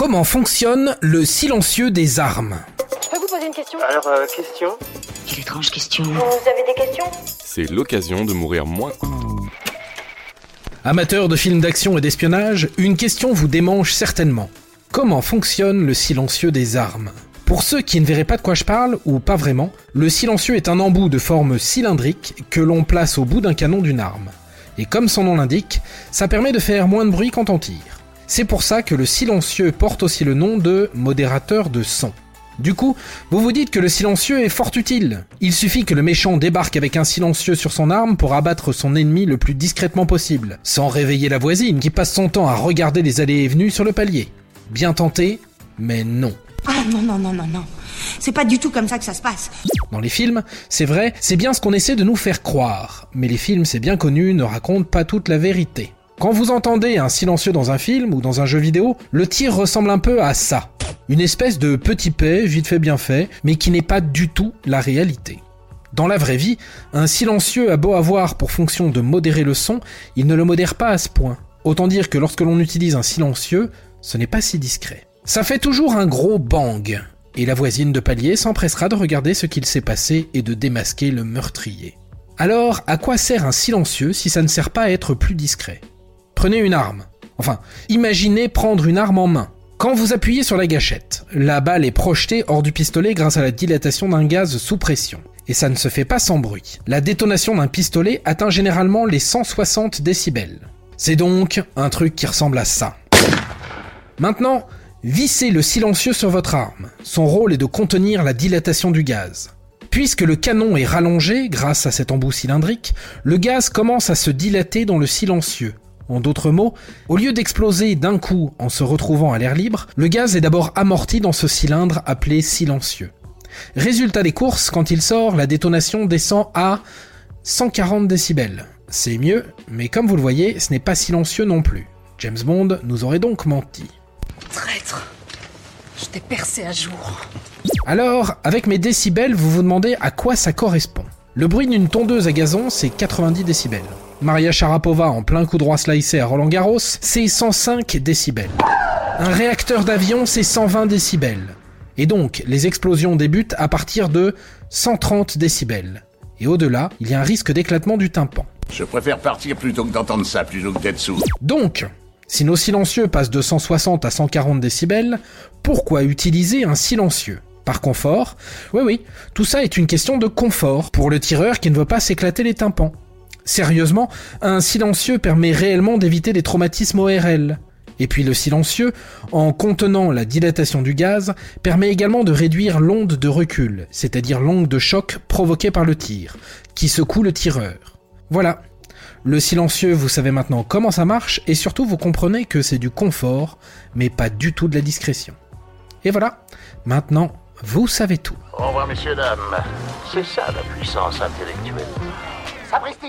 Comment fonctionne le silencieux des armes Je peux vous poser une question? Alors, euh, question? Quelle étrange question. Vous avez des questions? C'est l'occasion de mourir moins. Amateur de films d'action et d'espionnage, une question vous démange certainement. Comment fonctionne le silencieux des armes? Pour ceux qui ne verraient pas de quoi je parle, ou pas vraiment, le silencieux est un embout de forme cylindrique que l'on place au bout d'un canon d'une arme. Et comme son nom l'indique, ça permet de faire moins de bruit quand on tire. C'est pour ça que le silencieux porte aussi le nom de modérateur de son. Du coup, vous vous dites que le silencieux est fort utile. Il suffit que le méchant débarque avec un silencieux sur son arme pour abattre son ennemi le plus discrètement possible, sans réveiller la voisine qui passe son temps à regarder les allées et venues sur le palier. Bien tenté, mais non. Ah non, non, non, non, non. C'est pas du tout comme ça que ça se passe. Dans les films, c'est vrai, c'est bien ce qu'on essaie de nous faire croire, mais les films, c'est bien connu, ne racontent pas toute la vérité. Quand vous entendez un silencieux dans un film ou dans un jeu vidéo, le tir ressemble un peu à ça. Une espèce de petit paix, vite fait bien fait, mais qui n'est pas du tout la réalité. Dans la vraie vie, un silencieux a beau avoir pour fonction de modérer le son, il ne le modère pas à ce point. Autant dire que lorsque l'on utilise un silencieux, ce n'est pas si discret. Ça fait toujours un gros bang, et la voisine de palier s'empressera de regarder ce qu'il s'est passé et de démasquer le meurtrier. Alors, à quoi sert un silencieux si ça ne sert pas à être plus discret? Prenez une arme. Enfin, imaginez prendre une arme en main. Quand vous appuyez sur la gâchette, la balle est projetée hors du pistolet grâce à la dilatation d'un gaz sous pression. Et ça ne se fait pas sans bruit. La détonation d'un pistolet atteint généralement les 160 décibels. C'est donc un truc qui ressemble à ça. Maintenant, vissez le silencieux sur votre arme. Son rôle est de contenir la dilatation du gaz. Puisque le canon est rallongé grâce à cet embout cylindrique, le gaz commence à se dilater dans le silencieux. En d'autres mots, au lieu d'exploser d'un coup en se retrouvant à l'air libre, le gaz est d'abord amorti dans ce cylindre appelé silencieux. Résultat des courses, quand il sort, la détonation descend à 140 décibels. C'est mieux, mais comme vous le voyez, ce n'est pas silencieux non plus. James Bond nous aurait donc menti. Traître. Je t'ai percé à jour. Alors, avec mes décibels, vous vous demandez à quoi ça correspond. Le bruit d'une tondeuse à gazon, c'est 90 décibels. Maria Sharapova en plein coup droit slicé à Roland Garros, c'est 105 décibels. Un réacteur d'avion, c'est 120 décibels. Et donc, les explosions débutent à partir de 130 décibels. Et au-delà, il y a un risque d'éclatement du tympan. Je préfère partir plutôt que d'entendre ça, plutôt que d'être sourd. Donc, si nos silencieux passent de 160 à 140 décibels, pourquoi utiliser un silencieux? Par confort? Oui oui, tout ça est une question de confort pour le tireur qui ne veut pas s'éclater les tympans. Sérieusement, un silencieux permet réellement d'éviter des traumatismes ORL. Et puis le silencieux, en contenant la dilatation du gaz, permet également de réduire l'onde de recul, c'est-à-dire l'onde de choc provoquée par le tir, qui secoue le tireur. Voilà. Le silencieux, vous savez maintenant comment ça marche, et surtout vous comprenez que c'est du confort, mais pas du tout de la discrétion. Et voilà, maintenant, vous savez tout. Au revoir, messieurs, dames. C'est ça la puissance intellectuelle. Sapristi